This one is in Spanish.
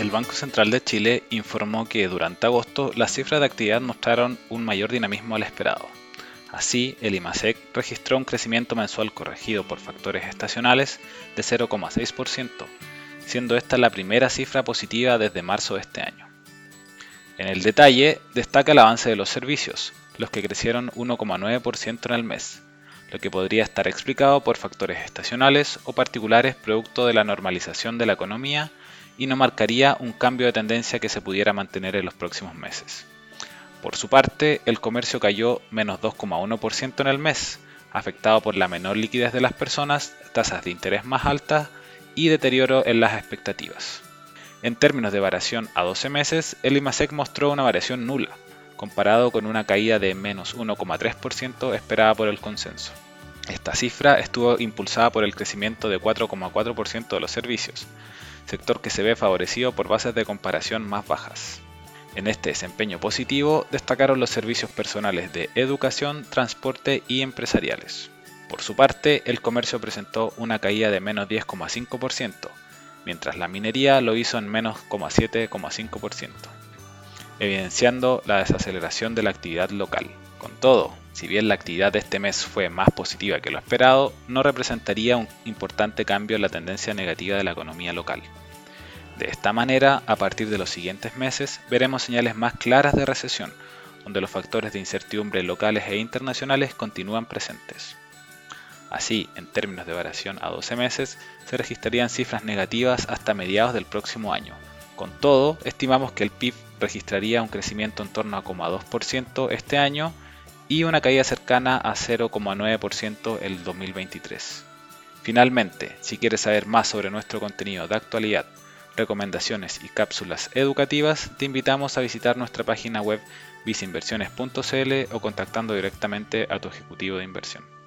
El Banco Central de Chile informó que durante agosto las cifras de actividad mostraron un mayor dinamismo al esperado. Así, el IMASEC registró un crecimiento mensual corregido por factores estacionales de 0,6%, siendo esta la primera cifra positiva desde marzo de este año. En el detalle, destaca el avance de los servicios, los que crecieron 1,9% en el mes, lo que podría estar explicado por factores estacionales o particulares producto de la normalización de la economía y no marcaría un cambio de tendencia que se pudiera mantener en los próximos meses. Por su parte, el comercio cayó menos 2,1% en el mes, afectado por la menor liquidez de las personas, tasas de interés más altas y deterioro en las expectativas. En términos de variación a 12 meses, el IMASEC mostró una variación nula, comparado con una caída de menos 1,3% esperada por el consenso. Esta cifra estuvo impulsada por el crecimiento de 4,4% de los servicios, sector que se ve favorecido por bases de comparación más bajas. En este desempeño positivo destacaron los servicios personales de educación, transporte y empresariales. Por su parte, el comercio presentó una caída de menos 10,5%, mientras la minería lo hizo en menos 7,5% evidenciando la desaceleración de la actividad local. Con todo, si bien la actividad de este mes fue más positiva que lo esperado, no representaría un importante cambio en la tendencia negativa de la economía local. De esta manera, a partir de los siguientes meses, veremos señales más claras de recesión, donde los factores de incertidumbre locales e internacionales continúan presentes. Así, en términos de variación a 12 meses, se registrarían cifras negativas hasta mediados del próximo año. Con todo, estimamos que el PIB registraría un crecimiento en torno a 0,2% este año y una caída cercana a 0,9% el 2023. Finalmente, si quieres saber más sobre nuestro contenido de actualidad, recomendaciones y cápsulas educativas, te invitamos a visitar nuestra página web viceinversiones.cl o contactando directamente a tu ejecutivo de inversión.